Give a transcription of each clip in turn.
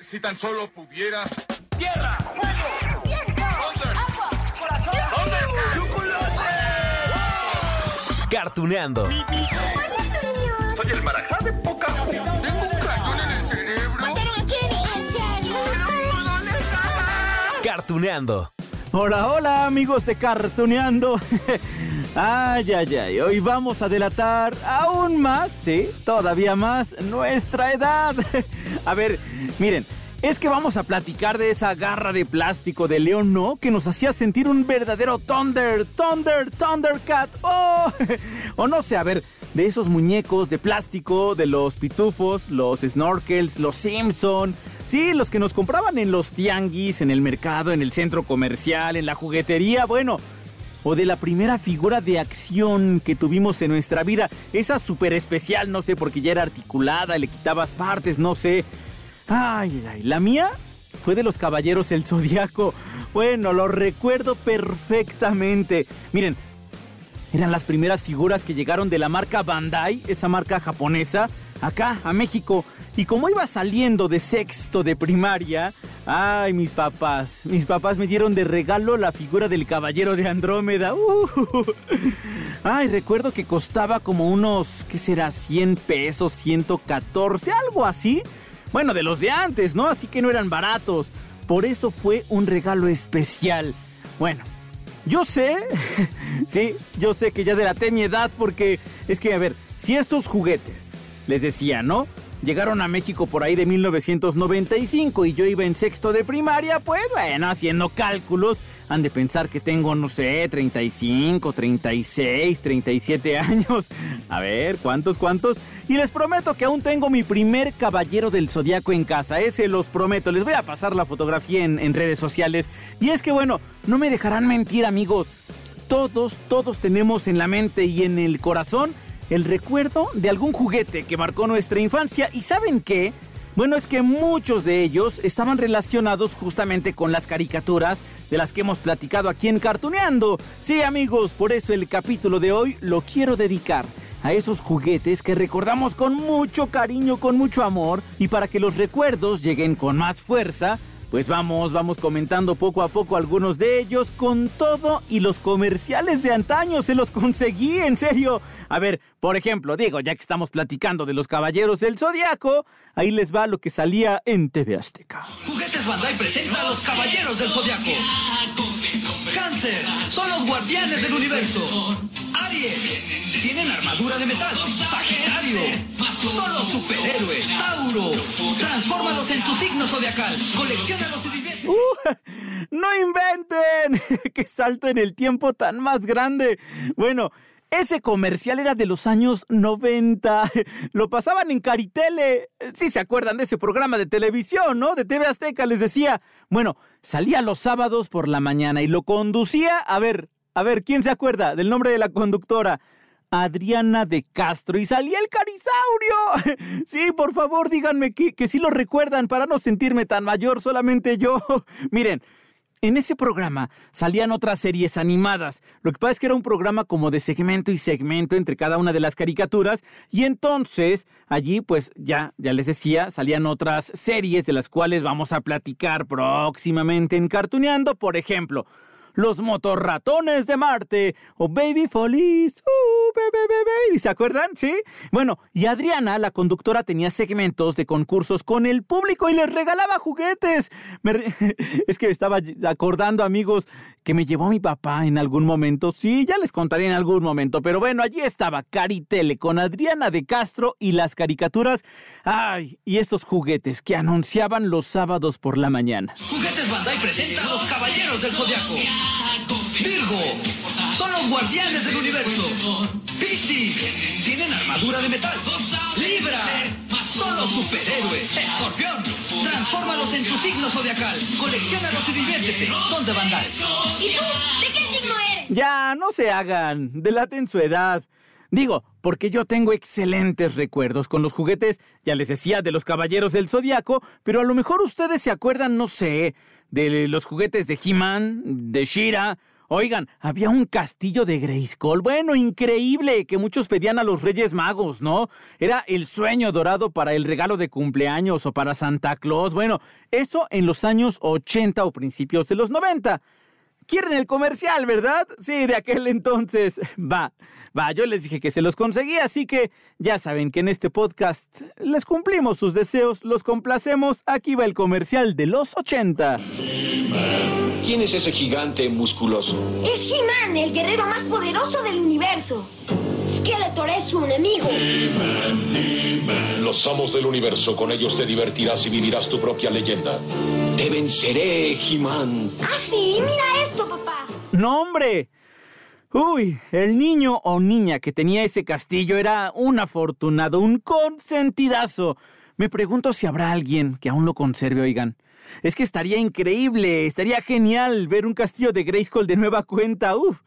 Si tan solo pudiera. ¡Tierra! ¡Fuego! ¡Viento! ¡Agua! ¡Corazón! ¡Chocolate! Cartuneando. Soy el marajá de poca. Tengo un cañón en el cerebro. ¿Mataron a Kenny? ¿En serio? ¿Dónde está? Cartuneando. Hola, hola amigos de Cartuneando. ay, ay, ay, hoy vamos a delatar aún más, sí, todavía más, nuestra edad. A ver, miren, es que vamos a platicar de esa garra de plástico de León, ¿no? Que nos hacía sentir un verdadero Thunder, Thunder, Thundercat. Oh, o no sé, a ver, de esos muñecos de plástico, de los pitufos, los snorkels, los Simpson. Sí, los que nos compraban en los tianguis, en el mercado, en el centro comercial, en la juguetería, bueno. O de la primera figura de acción que tuvimos en nuestra vida. Esa súper especial, no sé, porque ya era articulada, le quitabas partes, no sé. Ay, ay, la mía fue de los Caballeros del Zodiaco. Bueno, lo recuerdo perfectamente. Miren, eran las primeras figuras que llegaron de la marca Bandai, esa marca japonesa, acá a México. Y como iba saliendo de sexto de primaria, ay, mis papás, mis papás me dieron de regalo la figura del caballero de Andrómeda. Uh, ay, recuerdo que costaba como unos, ¿qué será? 100 pesos, 114, algo así. Bueno, de los de antes, ¿no? Así que no eran baratos. Por eso fue un regalo especial. Bueno, yo sé, sí, yo sé que ya delaté mi edad porque es que, a ver, si estos juguetes, les decía, ¿no? Llegaron a México por ahí de 1995 y yo iba en sexto de primaria, pues bueno, haciendo cálculos, han de pensar que tengo, no sé, 35, 36, 37 años. A ver, ¿cuántos, cuántos? Y les prometo que aún tengo mi primer caballero del zodiaco en casa, ese los prometo. Les voy a pasar la fotografía en, en redes sociales. Y es que bueno, no me dejarán mentir amigos. Todos, todos tenemos en la mente y en el corazón el recuerdo de algún juguete que marcó nuestra infancia. ¿Y saben qué? Bueno, es que muchos de ellos estaban relacionados justamente con las caricaturas de las que hemos platicado aquí en Cartuneando. Sí, amigos, por eso el capítulo de hoy lo quiero dedicar a esos juguetes que recordamos con mucho cariño, con mucho amor, y para que los recuerdos lleguen con más fuerza, pues vamos, vamos comentando poco a poco algunos de ellos con todo y los comerciales de antaño se los conseguí, en serio. A ver, por ejemplo, digo, ya que estamos platicando de los caballeros del zodiaco, ahí les va lo que salía en TV Azteca. Juguetes Bandai presenta a los Caballeros del Zodiaco. Cáncer, son los guardianes del universo. Aries, tienen armadura de metal. Sagitario, son los superhéroes. Tauro, transfórmalos en tu signo zodiacal. Colecciónalos y diviértete. ¡Uh! ¡No inventen! ¡Qué salto en el tiempo tan más grande! Bueno, ese comercial era de los años 90. Lo pasaban en Caritele. Sí se acuerdan de ese programa de televisión, ¿no? De TV Azteca, les decía. Bueno, salía los sábados por la mañana y lo conducía. A ver, a ver, ¿quién se acuerda del nombre de la conductora? Adriana de Castro y salía el carisaurio. Sí, por favor, díganme que, que sí lo recuerdan para no sentirme tan mayor, solamente yo. Miren, en ese programa salían otras series animadas. Lo que pasa es que era un programa como de segmento y segmento entre cada una de las caricaturas. Y entonces allí, pues ya, ya les decía, salían otras series de las cuales vamos a platicar próximamente en Cartuneando. Por ejemplo, los motorratones de Marte o Baby Follies. Uh, baby, baby. ¿Se acuerdan? ¿Sí? Bueno, y Adriana, la conductora, tenía segmentos de concursos con el público y les regalaba juguetes. Es que estaba acordando, amigos, que me llevó mi papá en algún momento. Sí, ya les contaré en algún momento. Pero bueno, allí estaba Caritele con Adriana de Castro y las caricaturas. Ay, y esos juguetes que anunciaban los sábados por la mañana. Juguetes Bandai presenta a los Caballeros del Zodiaco. Virgo, son los guardianes del universo. Piscis, tienen armadura de metal. Libra, son los superhéroes. Escorpión, transfórmalos en tu signo zodiacal. Colecciónalos y diviértete. Son de Bandai. ¿Y tú? ¿De qué signo eres? Ya, no se hagan, delaten su edad. Digo, porque yo tengo excelentes recuerdos con los juguetes, ya les decía, de los caballeros del zodiaco, pero a lo mejor ustedes se acuerdan, no sé, de los juguetes de He-Man, de Shira, Oigan, había un castillo de Grayskull. Bueno, increíble, que muchos pedían a los Reyes Magos, ¿no? Era el sueño dorado para el regalo de cumpleaños o para Santa Claus. Bueno, eso en los años 80 o principios de los 90. Quieren el comercial, ¿verdad? Sí, de aquel entonces. Va, va, yo les dije que se los conseguí, así que ya saben que en este podcast les cumplimos sus deseos, los complacemos. Aquí va el comercial de los 80. ¿Quién es ese gigante musculoso? Es He-Man, el guerrero más poderoso del universo. Skeletor es su enemigo. Los amos del universo, con ellos te divertirás y vivirás tu propia leyenda. Te venceré, He-Man. Ah, sí, mira esto, papá. ¡No, hombre! Uy, el niño o niña que tenía ese castillo era un afortunado, un consentidazo. Me pregunto si habrá alguien que aún lo conserve, oigan. Es que estaría increíble, estaría genial ver un castillo de Grayskull de nueva cuenta. Uf.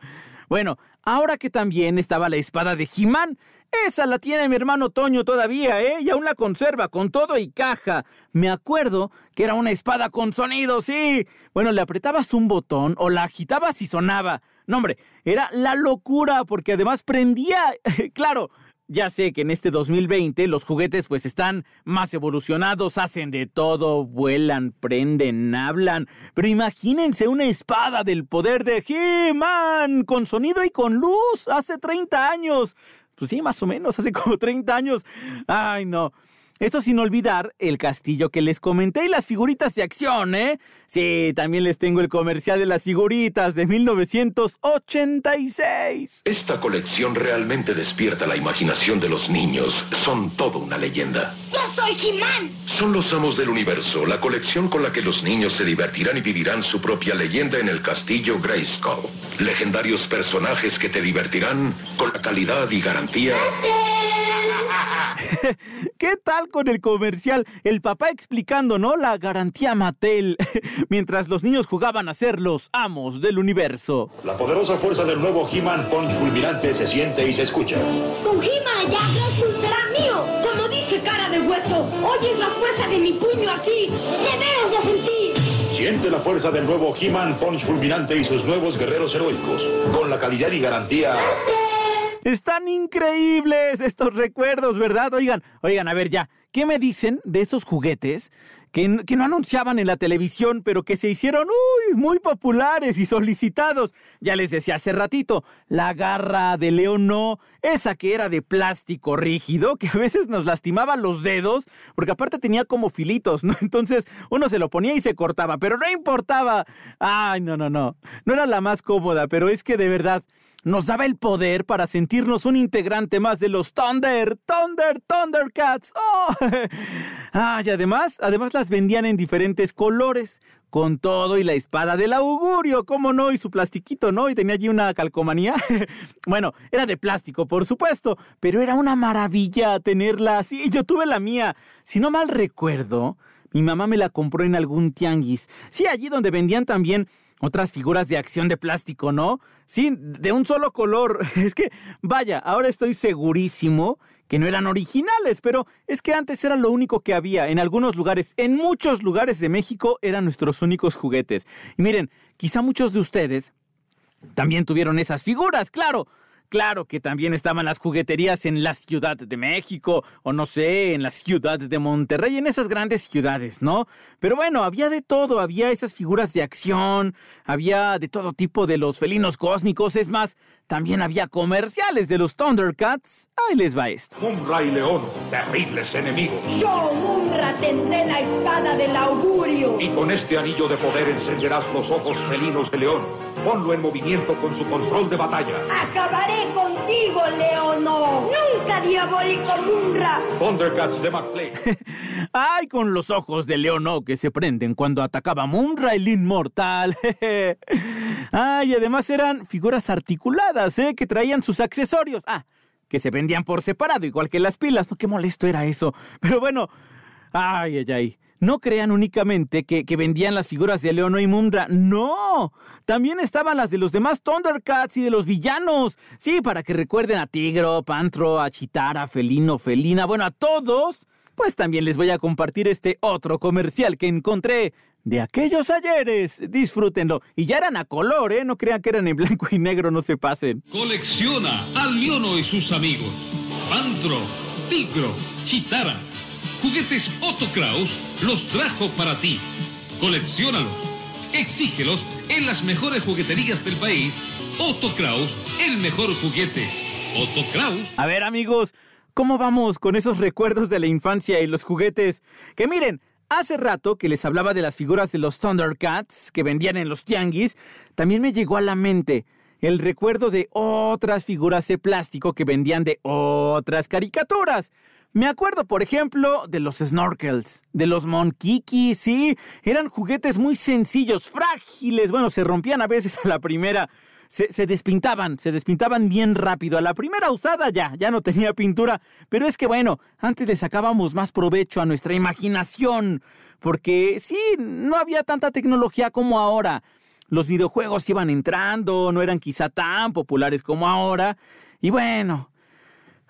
Bueno, ahora que también estaba la espada de He-Man, esa la tiene mi hermano Toño todavía, ¿eh? Y aún la conserva con todo y caja. Me acuerdo que era una espada con sonido, sí. Bueno, le apretabas un botón o la agitabas y sonaba. No, hombre, era la locura porque además prendía. claro, ya sé que en este 2020 los juguetes pues están más evolucionados, hacen de todo, vuelan, prenden, hablan. Pero imagínense una espada del poder de He-Man con sonido y con luz hace 30 años. Pues sí, más o menos, hace como 30 años. Ay, no. Esto sin olvidar el castillo que les comenté y las figuritas de acción, ¿eh? Sí, también les tengo el comercial de las figuritas de 1986. Esta colección realmente despierta la imaginación de los niños. Son todo una leyenda. Yo soy He-Man. Son los amos del universo, la colección con la que los niños se divertirán y vivirán su propia leyenda en el castillo Grayskull. Legendarios personajes que te divertirán con la calidad y garantía. ¿Qué tal con el comercial? El papá explicando, ¿no? La garantía Mattel, mientras los niños jugaban a ser los amos del universo. La poderosa fuerza del nuevo He-Man Punch fulminante se siente y se escucha. Con He-Man allá, Grayskull será mío. Como dice cara de hueso, oyes la fuerza de mi puño aquí. Debes de sentir. Siente la fuerza del nuevo He-Man Punch fulminante y sus nuevos guerreros heroicos. Con la calidad y garantía. Están increíbles estos recuerdos, ¿verdad? Oigan, oigan, a ver ya, ¿qué me dicen de esos juguetes que, que no anunciaban en la televisión, pero que se hicieron uy, muy populares y solicitados? Ya les decía hace ratito, la garra de león no, esa que era de plástico rígido, que a veces nos lastimaba los dedos, porque aparte tenía como filitos, ¿no? Entonces uno se lo ponía y se cortaba, pero no importaba. Ay, no, no, no. No era la más cómoda, pero es que de verdad nos daba el poder para sentirnos un integrante más de los Thunder, Thunder, Thundercats. ¡Oh! Ah, y además, además las vendían en diferentes colores, con todo y la espada del augurio, ¿cómo no? Y su plastiquito, ¿no? Y tenía allí una calcomanía. bueno, era de plástico, por supuesto, pero era una maravilla tenerla así. Yo tuve la mía. Si no mal recuerdo, mi mamá me la compró en algún tianguis. Sí, allí donde vendían también otras figuras de acción de plástico, ¿no? Sí, de un solo color. Es que, vaya, ahora estoy segurísimo que no eran originales, pero es que antes era lo único que había en algunos lugares, en muchos lugares de México eran nuestros únicos juguetes. Y miren, quizá muchos de ustedes también tuvieron esas figuras, claro. Claro que también estaban las jugueterías en la Ciudad de México, o no sé, en la Ciudad de Monterrey, en esas grandes ciudades, ¿no? Pero bueno, había de todo, había esas figuras de acción, había de todo tipo de los felinos cósmicos, es más, también había comerciales de los Thundercats. Ahí les va esto. Mumbra y León, terribles enemigos. Yo, Munra, tendré la espada del augurio. Y con este anillo de poder encenderás los ojos felinos de León. Ponlo en movimiento con su control de batalla. Acabaré contigo, Leono. Nunca, diabólico Munra. Thundercats de McPlay. Ay, con los ojos de Leono que se prenden cuando atacaba Munra el inmortal. Ay, además eran figuras articuladas, ¿eh? Que traían sus accesorios. Ah, que se vendían por separado, igual que las pilas. No, qué molesto era eso. Pero bueno, ay, ay, ay. No crean únicamente que, que vendían las figuras de Leono y Munra. No, también estaban las de los demás Thundercats y de los villanos. Sí, para que recuerden a Tigro, Pantro, a Chitara, Felino, Felina. Bueno, a todos. Pues también les voy a compartir este otro comercial que encontré de aquellos ayeres. Disfrútenlo. Y ya eran a color, ¿eh? No crean que eran en blanco y negro, no se pasen. Colecciona a Leono y sus amigos. Pantro, Tigro, Chitara. Juguetes Otto Kraus los trajo para ti. Colecciónalos. Exígelos en las mejores jugueterías del país. Otto Kraus, el mejor juguete. Otto Kraus. A ver, amigos, ¿cómo vamos con esos recuerdos de la infancia y los juguetes? Que miren, Hace rato que les hablaba de las figuras de los Thundercats que vendían en los tianguis, también me llegó a la mente el recuerdo de otras figuras de plástico que vendían de otras caricaturas. Me acuerdo, por ejemplo, de los snorkels, de los monkikis, sí, eran juguetes muy sencillos, frágiles, bueno, se rompían a veces a la primera, se, despintaban, se despintaban bien rápido. A la primera usada ya, ya no tenía pintura. Pero es que bueno, antes le sacábamos más provecho a nuestra imaginación. Porque sí, no había tanta tecnología como ahora. Los videojuegos iban entrando, no eran quizá tan populares como ahora. Y bueno,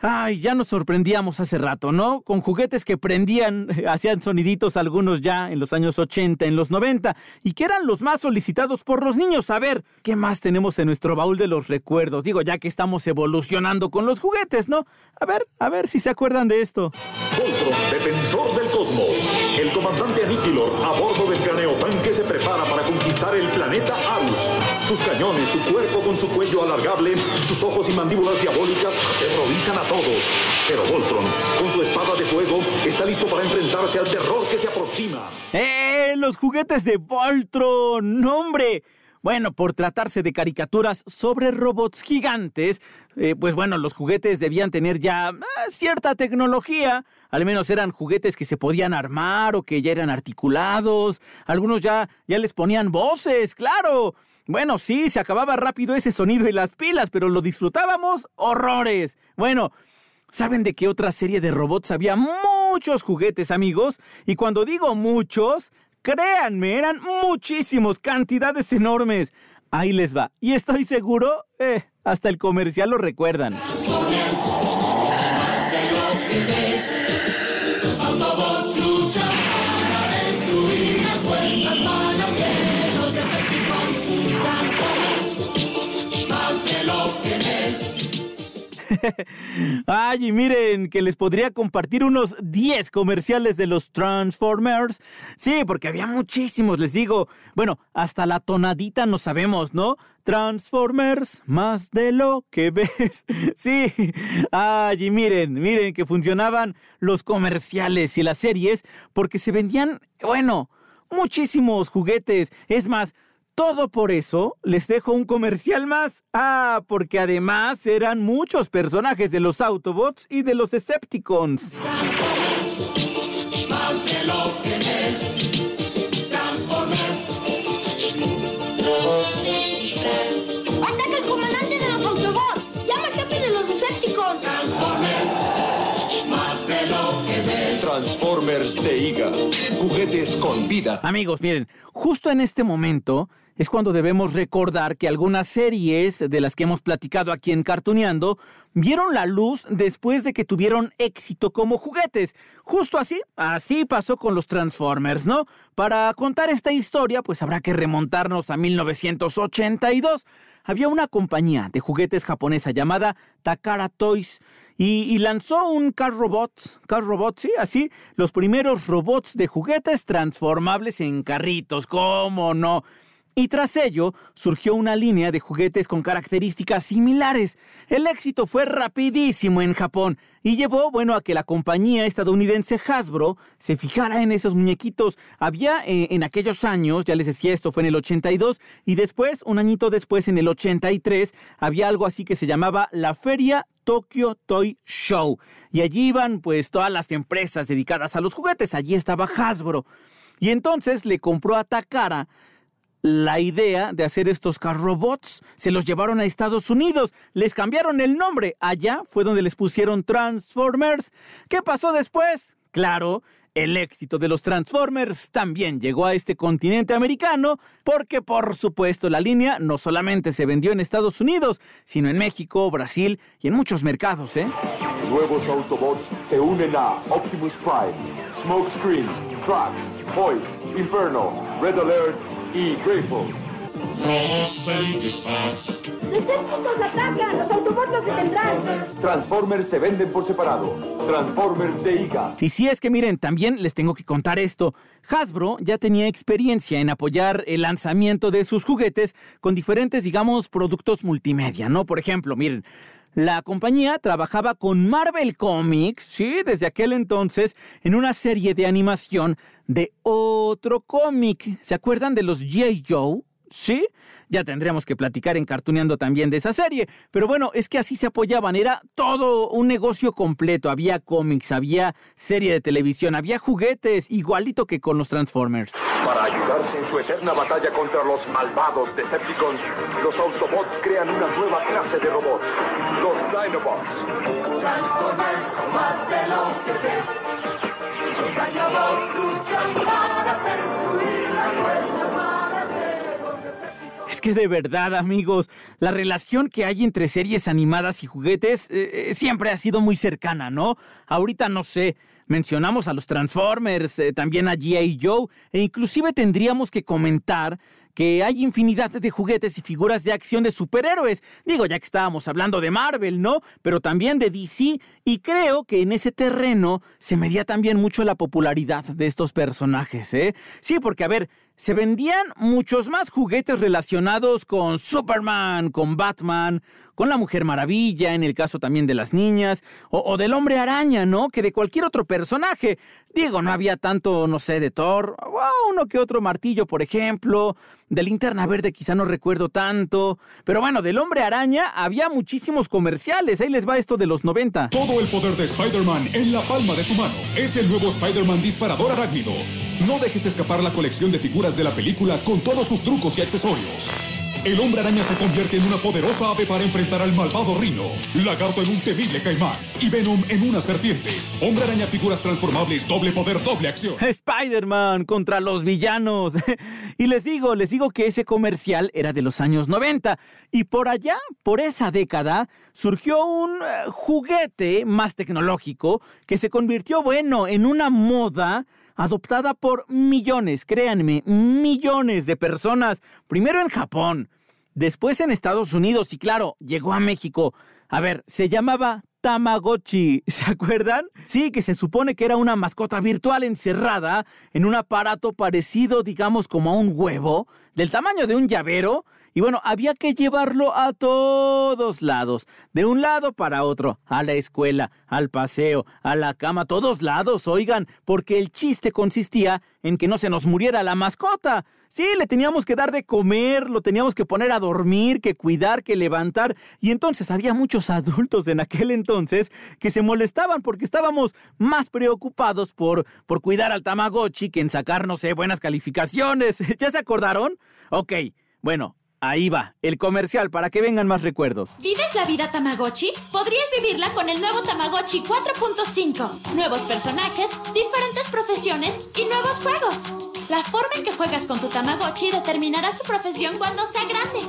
Ay, ya nos sorprendíamos hace rato, ¿no? Con juguetes que prendían, hacían soniditos algunos ya en los años 80, en los 90, y que eran los más solicitados por los niños. A ver, ¿qué más tenemos en nuestro baúl de los recuerdos? Digo, ya que estamos evolucionando con los juguetes, ¿no? A ver, a ver si se acuerdan de esto. Voltron, defensor del cosmos. El comandante Aniquilor, a bordo del craneo tanque, se prepara para conquistar el planeta Arus. Sus cañones, su cuerpo con su cuello alargable, sus ojos y mandíbulas diabólicas aterrorizan a todos. Pero Voltron, con su espada de fuego, está listo para enfrentarse al terror que se aproxima. ¡Eh! ¡Los juguetes de Voltron! ¡Nombre! Bueno, por tratarse de caricaturas sobre robots gigantes, eh, pues bueno, los juguetes debían tener ya ah, cierta tecnología. Al menos eran juguetes que se podían armar o que ya eran articulados. Algunos ya, ya les ponían voces, claro. Bueno, sí, se acababa rápido ese sonido y las pilas, pero lo disfrutábamos horrores. Bueno, ¿saben de qué otra serie de robots había muchos juguetes, amigos? Y cuando digo muchos, créanme, eran muchísimos, cantidades enormes. Ahí les va. Y estoy seguro, eh, hasta el comercial lo recuerdan. Ay, y miren, que les podría compartir unos 10 comerciales de los Transformers. Sí, porque había muchísimos, les digo. Bueno, hasta la tonadita no sabemos, ¿no? Transformers, más de lo que ves. Sí. Ay, y miren, miren que funcionaban los comerciales y las series porque se vendían, bueno, muchísimos juguetes. Es más, todo por eso les dejo un comercial más. Ah, porque además eran muchos personajes de los Autobots y de los Decepticons. Más de lo que ¡Ataca el comandante de los Autobots! ¡Llama al jefe de los Decepticons! Transformers, más de lo que ves. Transformers de IGA, juguetes con vida. Amigos, miren, justo en este momento es cuando debemos recordar que algunas series de las que hemos platicado aquí en Cartuneando vieron la luz después de que tuvieron éxito como juguetes. Justo así, así pasó con los Transformers, ¿no? Para contar esta historia, pues habrá que remontarnos a 1982. Había una compañía de juguetes japonesa llamada Takara Toys y, lanzó un car robot, car robot, sí, así, los primeros robots de juguetes transformables en carritos, ¿cómo no? Y tras ello surgió una línea de juguetes con características similares. El éxito fue rapidísimo en Japón y llevó, bueno, a que la compañía estadounidense Hasbro se fijara en esos muñequitos. Había eh, en aquellos años, ya les decía, esto fue en el 82 y después, un añito después, en el 83, había algo así que se llamaba la Feria Tokyo Toy Show. Y allí iban pues todas las empresas dedicadas a los juguetes. Allí estaba Hasbro. Y entonces le compró a Takara la idea de hacer estos robots. Se los llevaron a Estados Unidos, les cambiaron el nombre. Allá fue donde les pusieron Transformers. ¿Qué pasó después? Claro, el éxito de los Transformers también llegó a este continente americano porque por supuesto la línea no solamente se vendió en Estados Unidos, sino en México, Brasil y en muchos mercados, ¿eh? Nuevos Autobots se unen a Optimus Prime, Smokescreen, Trax, Voice Inferno, Red Alert y Grateful. ¡Los atacan! ¡Los Autobots detendrán! Transformers se venden por separado. Transformers de IGA. Y si es que miren, también les tengo que contar esto. Hasbro ya tenía experiencia en apoyar el lanzamiento de sus juguetes con diferentes, digamos, productos multimedia, ¿no? Por ejemplo, miren, la compañía trabajaba con Marvel Comics, sí, desde aquel entonces, en una serie de animación de otro cómic. ¿Se acuerdan de los G.I. Joe? ¿Sí? Ya tendríamos que platicar en Cartuneando también de esa serie. Pero bueno, es que así se apoyaban. Era todo un negocio completo. Había cómics, había serie de televisión, había juguetes, igualito que con los Transformers. Para ayudarse en su eterna batalla contra los malvados Decepticons, los Autobots crean una nueva clase de robots, los Dinobots. Transformers son más de lo que ves. Que de verdad, amigos, la relación que hay entre series animadas y juguetes eh, eh, siempre ha sido muy cercana, ¿no? Ahorita no sé, mencionamos a los Transformers, eh, también a G.I. Joe, e inclusive tendríamos que comentar que hay infinidad de juguetes y figuras de acción de superhéroes. Digo, ya que estábamos hablando de Marvel, ¿no? Pero también de DC. Y creo que en ese terreno se medía también mucho la popularidad de estos personajes, ¿eh? Sí, porque a ver, se vendían muchos más juguetes relacionados con Superman, con Batman, con la Mujer Maravilla, en el caso también de las niñas, o, del Hombre Araña, ¿no? Que de cualquier otro personaje. Digo, no había tanto, no sé, de Thor, o uno que otro martillo, por ejemplo, de Linterna Verde quizá no recuerdo tanto, pero bueno, del Hombre Araña había muchísimos comerciales, ahí les va esto de los 90. Todo el poder de Spider-Man en la palma de tu mano. Es el nuevo Spider-Man disparador arácnido. No dejes escapar la colección de figuras de la película con todos sus trucos y accesorios. El hombre araña se convierte en una poderosa ave para enfrentar al malvado Rino, Lagarto en un temible caimán y Venom en una serpiente. Hombre araña figuras transformables, doble poder, doble acción. Spider-Man contra los villanos. y les digo, les digo que ese comercial era de los años 90 y por allá, por esa década, surgió un eh, juguete más tecnológico que se convirtió, bueno, en una moda adoptada por millones, créanme, millones de personas, primero en Japón, después en Estados Unidos y claro, llegó a México. A ver, se llamaba Tamagotchi, ¿se acuerdan? Sí, que se supone que era una mascota virtual encerrada en un aparato parecido, digamos, como a un huevo, del tamaño de un llavero, y bueno, había que llevarlo a todos lados, de un lado para otro, a la escuela, al paseo, a la cama, todos lados, oigan, porque el chiste consistía en que no se nos muriera la mascota. Sí, le teníamos que dar de comer, lo teníamos que poner a dormir, que cuidar, que levantar. Y entonces había muchos adultos en aquel entonces que se molestaban porque estábamos más preocupados por, por cuidar al Tamagotchi que en sacar, no sé, buenas calificaciones. ¿Ya se acordaron? Ok, bueno, Ahí va, el comercial para que vengan más recuerdos. ¿Vives la vida Tamagotchi? Podrías vivirla con el nuevo Tamagotchi 4.5. Nuevos personajes, diferentes profesiones y nuevos juegos. La forma en que juegas con tu Tamagotchi determinará su profesión cuando sea grande.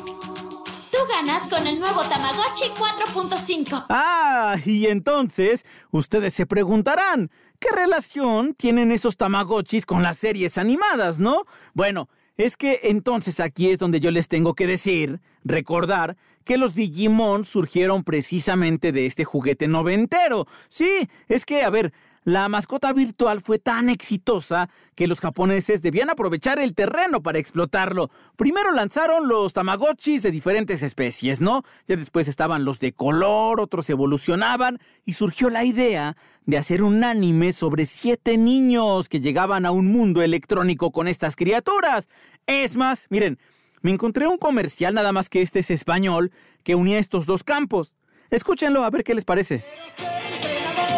Tú ganas con el nuevo Tamagotchi 4.5. Ah, y entonces ustedes se preguntarán, ¿qué relación tienen esos Tamagotchis con las series animadas, no? Bueno, es que entonces aquí es donde yo les tengo que decir, recordar, que los Digimon surgieron precisamente de este juguete noventero. Sí, es que, a ver, la mascota virtual fue tan exitosa que los japoneses debían aprovechar el terreno para explotarlo. Primero lanzaron los tamagotchis de diferentes especies, ¿no? Ya después estaban los de color, otros evolucionaban y surgió la idea de hacer un anime sobre siete niños que llegaban a un mundo electrónico con estas criaturas. Es más, miren, me encontré un comercial nada más que este es español que unía estos dos campos. Escúchenlo a ver qué les parece.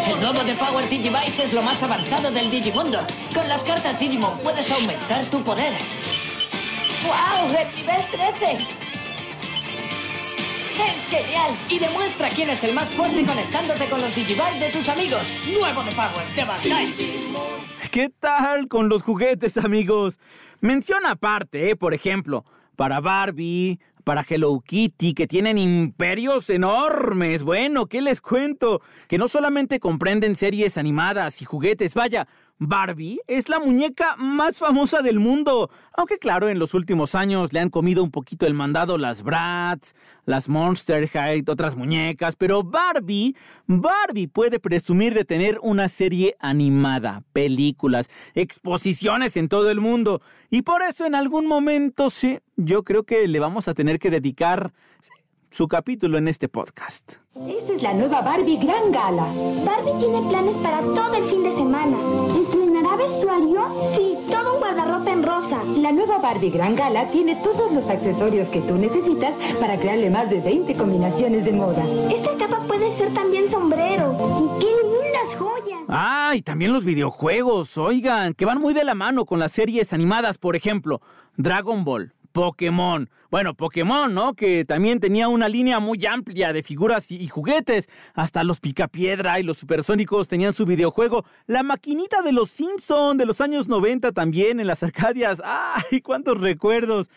El nuevo de Power Digivice es lo más avanzado del Digimundo. Con las cartas Digimon puedes aumentar tu poder. ¡Wow! ¡El nivel 13! ¡Es genial! Y demuestra quién es el más fuerte conectándote con los Digivice de tus amigos. Nuevo de Power de Bandai. ¿Qué tal con los juguetes, amigos? Menciona aparte, ¿eh? por ejemplo, para Barbie, para Hello Kitty, que tienen imperios enormes. Bueno, ¿qué les cuento? Que no solamente comprenden series animadas y juguetes, vaya, Barbie es la muñeca más famosa del mundo, aunque claro, en los últimos años le han comido un poquito el mandado las Bratz, las Monster High, otras muñecas, pero Barbie, Barbie puede presumir de tener una serie animada, películas, exposiciones en todo el mundo, y por eso en algún momento sí, yo creo que le vamos a tener que dedicar su capítulo en este podcast. Esa es la nueva Barbie Gran Gala. Barbie tiene planes para todo el fin de semana. ¿Estrenará vestuario? Sí, todo un guardarropa en rosa. La nueva Barbie Gran Gala tiene todos los accesorios que tú necesitas para crearle más de 20 combinaciones de moda. Esta capa puede ser también sombrero. ¡Y qué lindas joyas! Ah, y también los videojuegos, oigan, que van muy de la mano con las series animadas, por ejemplo, Dragon Ball, Pokémon. Bueno, Pokémon, ¿no? Que también tenía una línea muy amplia de figuras y, juguetes. Hasta los Picapiedra y los Supersónicos tenían su videojuego. La maquinita de los Simpson de los años 90 también en las Arcadias. ¡Ay, cuántos recuerdos!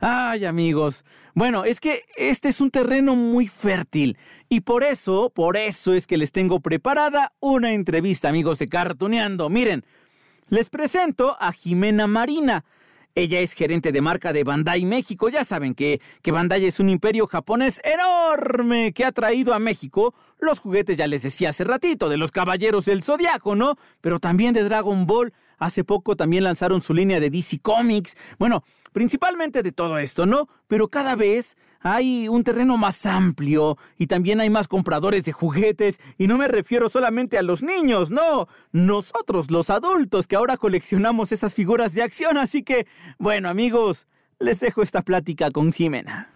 Ay, amigos. Bueno, es que este es un terreno muy fértil. Y por eso, por eso es que les tengo preparada una entrevista, amigos de Cartuneando. Miren, les presento a Jimena Marina. Ella es gerente de marca de Bandai México. Ya saben que, que Bandai es un imperio japonés enorme que ha traído a México los juguetes, ya les decía hace ratito, de los Caballeros del Zodiaco, ¿no? Pero también de Dragon Ball. Hace poco también lanzaron su línea de DC Comics. Bueno, principalmente de todo esto, ¿no? Pero cada vez hay un terreno más amplio y también hay más compradores de juguetes y no me refiero solamente a los niños, no, nosotros los adultos que ahora coleccionamos esas figuras de acción, así que, bueno amigos, les dejo esta plática con Jimena.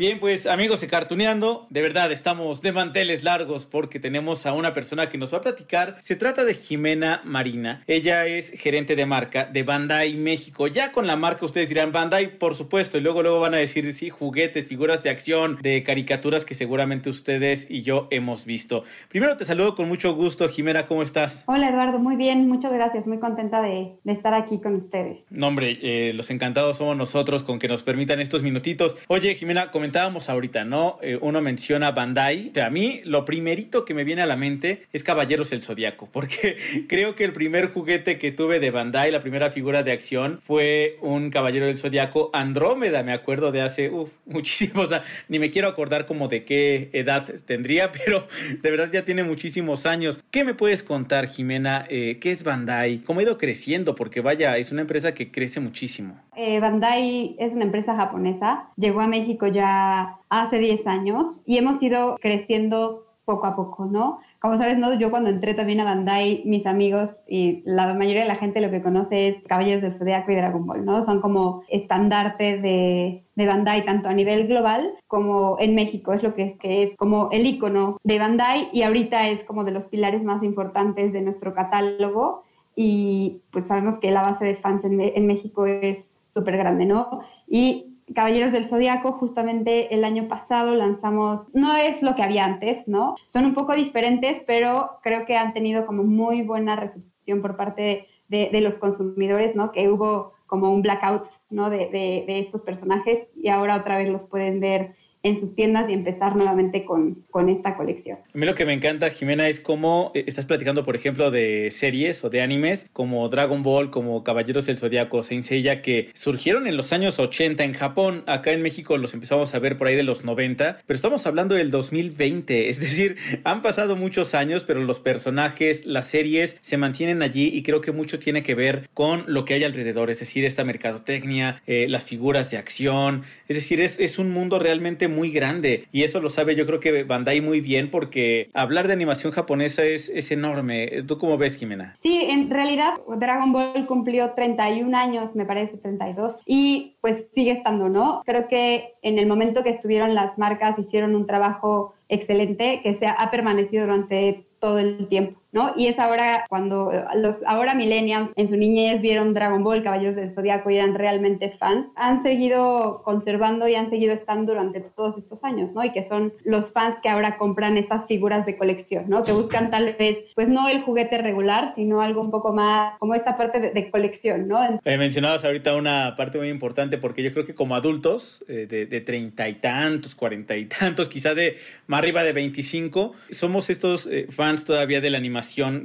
Bien, pues amigos de Cartuneando, de verdad estamos de manteles largos porque tenemos a una persona que nos va a platicar. Se trata de Jimena Marina. Ella es gerente de marca de Bandai México. Ya con la marca ustedes dirán Bandai, por supuesto, y luego luego van a decir sí, juguetes, figuras de acción, de caricaturas que seguramente ustedes y yo hemos visto. Primero te saludo con mucho gusto, Jimena, ¿cómo estás? Hola Eduardo, muy bien, muchas gracias, muy contenta de, de estar aquí con ustedes. No, hombre, eh, los encantados somos nosotros con que nos permitan estos minutitos. Oye, Jimena, comentábamos ahorita, ¿no? Eh, uno menciona Bandai. O sea, a mí lo primerito que me viene a la mente es Caballeros del Zodiaco, porque creo que el primer juguete que tuve de Bandai, la primera figura de acción, fue un Caballero del Zodiaco Andrómeda, me acuerdo de hace uf, muchísimos, o sea, ni me quiero acordar como de qué edad tendría, pero de verdad ya tiene muchísimos años. ¿Qué me puedes contar, Jimena? Eh, ¿Qué es Bandai? ¿Cómo ha ido creciendo? Porque vaya, es una empresa que crece muchísimo. Eh, Bandai es una empresa japonesa, llegó a México ya hace 10 años y hemos ido creciendo poco a poco, ¿no? Como sabes, ¿no? yo cuando entré también a Bandai, mis amigos y la mayoría de la gente lo que conoce es Caballeros del Zodiaco y Dragon Ball, ¿no? Son como estandartes de, de Bandai tanto a nivel global como en México, es lo que es, que es como el icono de Bandai y ahorita es como de los pilares más importantes de nuestro catálogo y pues sabemos que la base de fans en, en México es súper grande, ¿no? Y Caballeros del Zodiaco, justamente el año pasado lanzamos, no es lo que había antes, ¿no? Son un poco diferentes, pero creo que han tenido como muy buena recepción por parte de, los consumidores, ¿no? Que hubo como un blackout, ¿no? De, estos personajes y ahora otra vez los pueden ver en sus tiendas y empezar nuevamente con, con esta colección. A mí lo que me encanta, Jimena, es cómo eh, estás platicando, por ejemplo, de series o de animes como Dragon Ball, como Caballeros del Zodiaco, Saint Seiya, que surgieron en los años 80 en Japón. Acá en México los empezamos a ver por ahí de los 90, pero estamos hablando del 2020. Es decir, han pasado muchos años, pero los personajes, las series se mantienen allí y creo que mucho tiene que ver con lo que hay alrededor, es decir, esta mercadotecnia, eh, las figuras de acción. Es decir, es, es un mundo realmente muy grande y eso lo sabe yo creo que Bandai muy bien porque hablar de animación japonesa es, es enorme. ¿Tú cómo ves, Jimena? Sí, en realidad Dragon Ball cumplió 31 años, me parece 32, y pues sigue estando, ¿no? Creo que en el momento que estuvieron las marcas hicieron un trabajo excelente que se ha permanecido durante todo el tiempo, ¿no? Y es ahora cuando los ahora millennials en su niñez vieron Dragon Ball, Caballeros del Zodiaco y eran realmente fans, han seguido conservando y han seguido estando durante todos estos años, ¿no? Y que son los fans que ahora compran estas figuras de colección, ¿no? Que buscan tal vez, pues no el juguete regular, sino algo un poco más como esta parte de, de colección, ¿no? Eh, mencionabas ahorita una parte muy importante porque yo creo que como adultos eh, de treinta y tantos, cuarenta y tantos, quizá de más arriba de 25, somos estos eh, fans todavía de la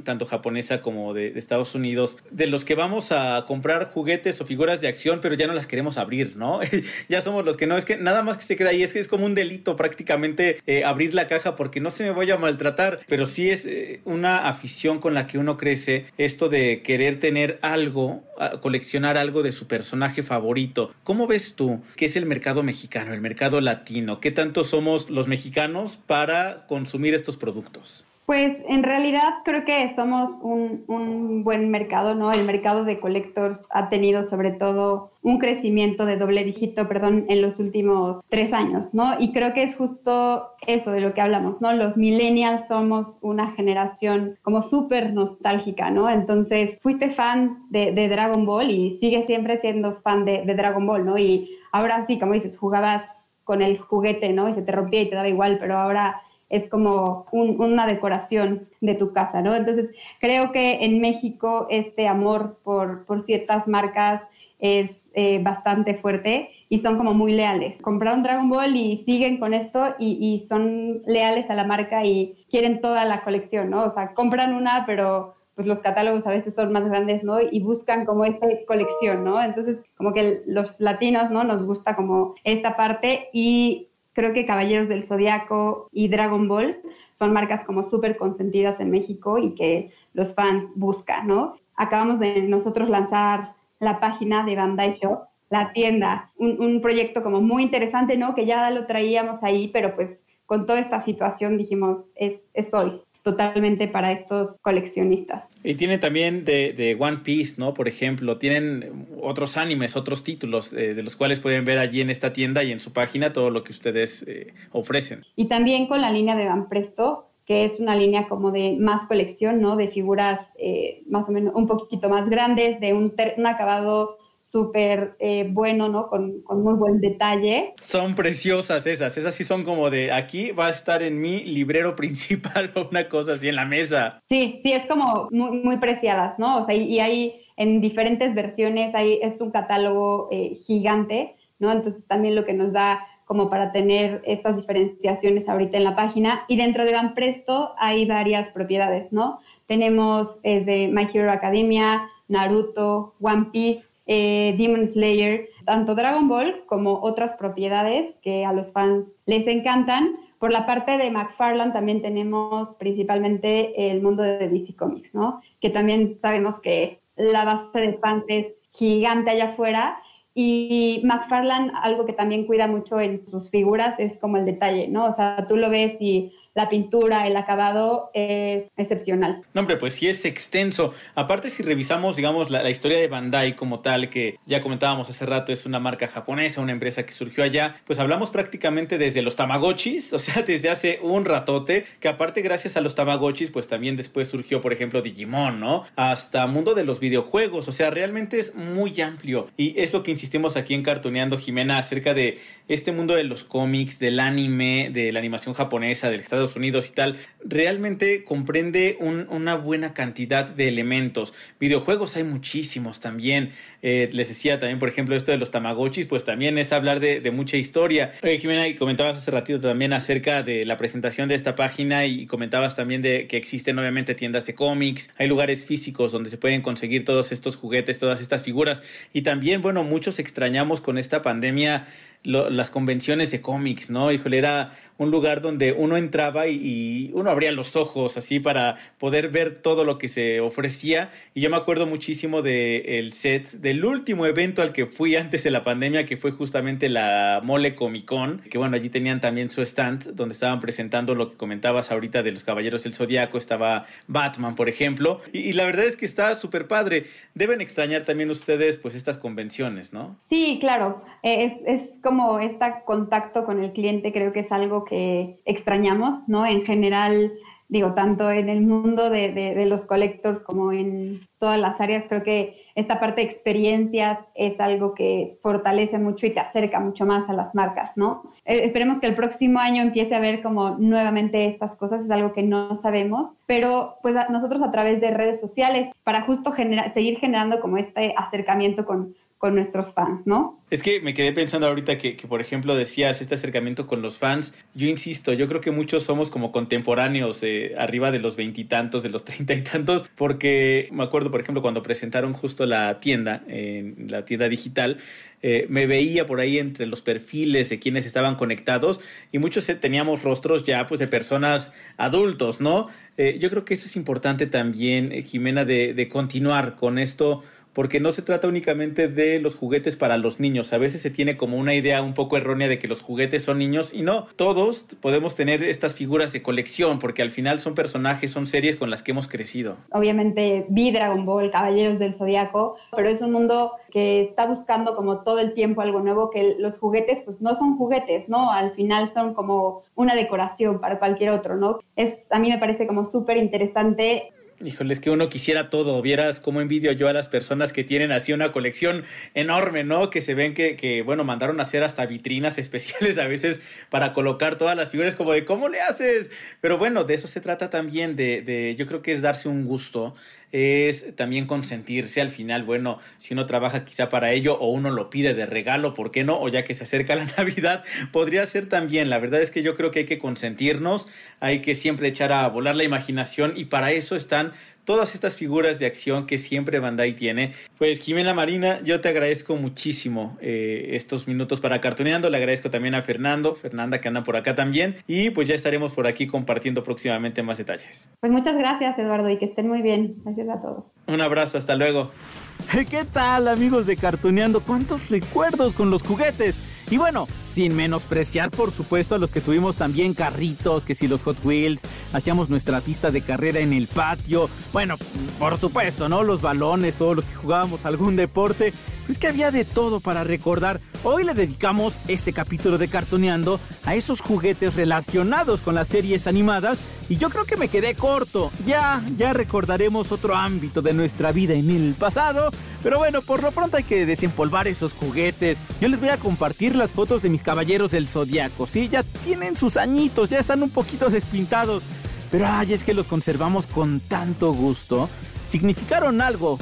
tanto japonesa como de, de, Estados Unidos, de los que vamos a comprar juguetes o figuras de acción, pero ya no las queremos abrir, ¿no? ya somos los que no, es que nada más que se queda ahí, es que es como un delito prácticamente eh, abrir la caja porque no se me vaya a maltratar, pero sí es eh, una afición con la que uno crece, esto de querer tener algo, coleccionar algo de su personaje favorito. ¿Cómo ves tú qué es el mercado mexicano, el mercado latino? ¿Qué tanto somos los mexicanos para consumir estos productos? Pues en realidad creo que somos un, un, buen mercado, ¿no? El mercado de collectors ha tenido sobre todo un crecimiento de doble dígito, perdón, en los últimos tres años, ¿no? Y creo que es justo eso de lo que hablamos, ¿no? Los millennials somos una generación como súper nostálgica, ¿no? Entonces fuiste fan de, Dragon Ball y sigues siempre siendo fan de, de Dragon Ball, ¿no? Y ahora sí, como dices, jugabas con el juguete, ¿no? Y se te rompía y te daba igual, pero ahora es como una decoración de tu casa, ¿no? Entonces, creo que en México este amor por, por ciertas marcas es eh, bastante fuerte y son como muy leales. Compraron Dragon Ball y siguen con esto y, y, son leales a la marca y quieren toda la colección, ¿no? O sea, compran una, pero pues los catálogos a veces son más grandes, ¿no? Y buscan como esta colección, ¿no? Entonces, como que los latinos, ¿no? Nos gusta como esta parte y creo que Caballeros del Zodiaco y Dragon Ball son marcas como súper consentidas en México y que los fans buscan, ¿no? Acabamos de nosotros lanzar la página de Bandai Shop, la tienda, un, un proyecto como muy interesante, ¿no? Que ya lo traíamos ahí, pero pues con toda esta situación dijimos, es, es hoy, totalmente para estos coleccionistas. Y tiene también de, One Piece, ¿no? Por ejemplo, tienen otros animes, otros títulos eh, de los cuales pueden ver allí en esta tienda y en su página todo lo que ustedes eh, ofrecen. Y también con la línea de Van Presto, que es una línea como de más colección, ¿no? De figuras eh, más o menos un poquito más grandes, de un, un acabado súper eh, bueno, ¿no? Con, con, muy buen detalle. Son preciosas esas, esas sí son como de aquí va a estar en mi librero principal o una cosa así en la mesa. Sí, sí, es como muy, muy preciadas, ¿no? O sea, y, y hay en diferentes versiones, hay, es un catálogo eh, gigante, ¿no? Entonces también lo que nos da como para tener estas diferenciaciones ahorita en la página. Y dentro de Van Presto hay varias propiedades, ¿no? Tenemos eh, de My Hero Academia, Naruto, One Piece, eh, Demon Slayer, tanto Dragon Ball como otras propiedades que a los fans les encantan. Por la parte de McFarlane también tenemos principalmente el mundo de DC Comics, ¿no? Que también sabemos que la base de fans es gigante allá afuera y McFarlane, algo que también cuida mucho en sus figuras es como el detalle, ¿no? O sea, tú lo ves y la pintura, el acabado es excepcional. No, hombre, pues sí es extenso. Aparte, si revisamos, digamos, la, historia de Bandai como tal, que ya comentábamos hace rato, es una marca japonesa, una empresa que surgió allá, pues hablamos prácticamente desde los Tamagotchis, o sea, desde hace un ratote, que aparte gracias a los Tamagotchis, pues también después surgió, por ejemplo, Digimon, ¿no? Hasta mundo de los videojuegos, o sea, realmente es muy amplio. Y es lo que insistimos aquí en Cartoneando, Jimena, acerca de este mundo de los cómics, del anime, de la animación japonesa, del Estados Unidos y tal, realmente comprende una buena cantidad de elementos. Videojuegos hay muchísimos también. Eh, les decía también, por ejemplo, esto de los Tamagotchis, pues también es hablar de, mucha historia. Jimena, y comentabas hace ratito también acerca de la presentación de esta página y comentabas también de que existen obviamente tiendas de cómics, hay lugares físicos donde se pueden conseguir todos estos juguetes, todas estas figuras. Y también, bueno, muchos extrañamos con esta pandemia las convenciones de cómics, ¿no? Híjole, era un lugar donde uno entraba y, uno abría los ojos así para poder ver todo lo que se ofrecía. Y yo me acuerdo muchísimo del el set del último evento al que fui antes de la pandemia, que fue justamente la Mole Comic Con, que bueno, allí tenían también su stand donde estaban presentando lo que comentabas ahorita de los Caballeros del Zodiaco, estaba Batman, por ejemplo. Y, la verdad es que está súper padre. Deben extrañar también ustedes pues estas convenciones, ¿no? Sí, claro. Eh, es, es como este contacto con el cliente, creo que es algo que extrañamos, ¿no? En general, digo, tanto en el mundo de, los collectors como en todas las áreas, creo que esta parte de experiencias es algo que fortalece mucho y te acerca mucho más a las marcas, ¿no? Eh, esperemos que el próximo año empiece a ver como nuevamente estas cosas, es algo que no sabemos, pero pues nosotros a través de redes sociales, para justo seguir generando como este acercamiento con, con nuestros fans, ¿no? Es que me quedé pensando ahorita que, que, por ejemplo, decías este acercamiento con los fans. Yo insisto, yo creo que muchos somos como contemporáneos, eh, arriba de los veintitantos, de los treinta y tantos, porque me acuerdo, por ejemplo, cuando presentaron justo la tienda, en la tienda digital, eh, me veía por ahí entre los perfiles de quienes estaban conectados y muchos eh, teníamos rostros ya pues de personas adultos, ¿no? Yo creo que eso es importante también, Jimena, de, de continuar con esto porque no se trata únicamente de los juguetes para los niños. A veces se tiene como una idea un poco errónea de que los juguetes son niños y no, todos podemos tener estas figuras de colección porque al final son personajes, son series con las que hemos crecido. Obviamente vi Dragon Ball, Caballeros del Zodiaco, pero es un mundo que está buscando como todo el tiempo algo nuevo, que los juguetes pues no son juguetes, ¿no? Al final son como una decoración para cualquier otro, ¿no? Es, a mí me parece como súper interesante Híjole, es que uno quisiera todo. Vieras cómo envidio yo a las personas que tienen así una colección enorme, ¿no? Que se ven que, que, bueno, mandaron a hacer hasta vitrinas especiales a veces para colocar todas las figuras, como de cómo le haces. Pero bueno, de eso se trata también, de, de yo creo que es darse un gusto es también consentirse al final, bueno, si uno trabaja quizá para ello o uno lo pide de regalo, ¿por qué no? O ya que se acerca la Navidad, podría ser también. La verdad es que yo creo que hay que consentirnos, hay que siempre echar a volar la imaginación y para eso están todas estas figuras de acción que siempre Bandai tiene. Pues Jimena Marina, yo te agradezco muchísimo eh, estos minutos para Cartoneando, le agradezco también a Fernando, Fernanda que anda por acá también y pues ya estaremos por aquí compartiendo próximamente más detalles. Pues muchas gracias Eduardo y que estén muy bien. Gracias a todos. Un abrazo, hasta luego. ¿Qué tal amigos de Cartoneando? ¿Cuántos recuerdos con los juguetes? Y bueno, sin menospreciar por supuesto a los que tuvimos también carritos, que si los Hot Wheels, hacíamos nuestra pista de carrera en el patio, bueno, por supuesto, ¿no? Los balones, todos los que jugábamos algún deporte, pues que había de todo para recordar. Hoy le dedicamos este capítulo de Cartoneando a esos juguetes relacionados con las series animadas y yo creo que me quedé corto. Ya, ya recordaremos otro ámbito de nuestra vida en el pasado, pero bueno, por lo pronto hay que desempolvar esos juguetes. Yo les voy a compartir las fotos de mis caballeros del zodiaco. Sí, ya tienen sus añitos, ya están un poquito despintados. Pero ay, es que los conservamos con tanto gusto. Significaron algo.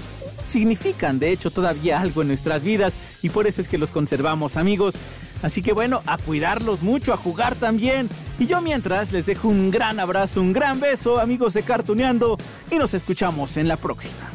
Significan, de hecho, todavía algo en nuestras vidas. Y por eso es que los conservamos, amigos. Así que bueno, a cuidarlos mucho, a jugar también. Y yo mientras les dejo un gran abrazo, un gran beso, amigos de Cartuneando. Y nos escuchamos en la próxima.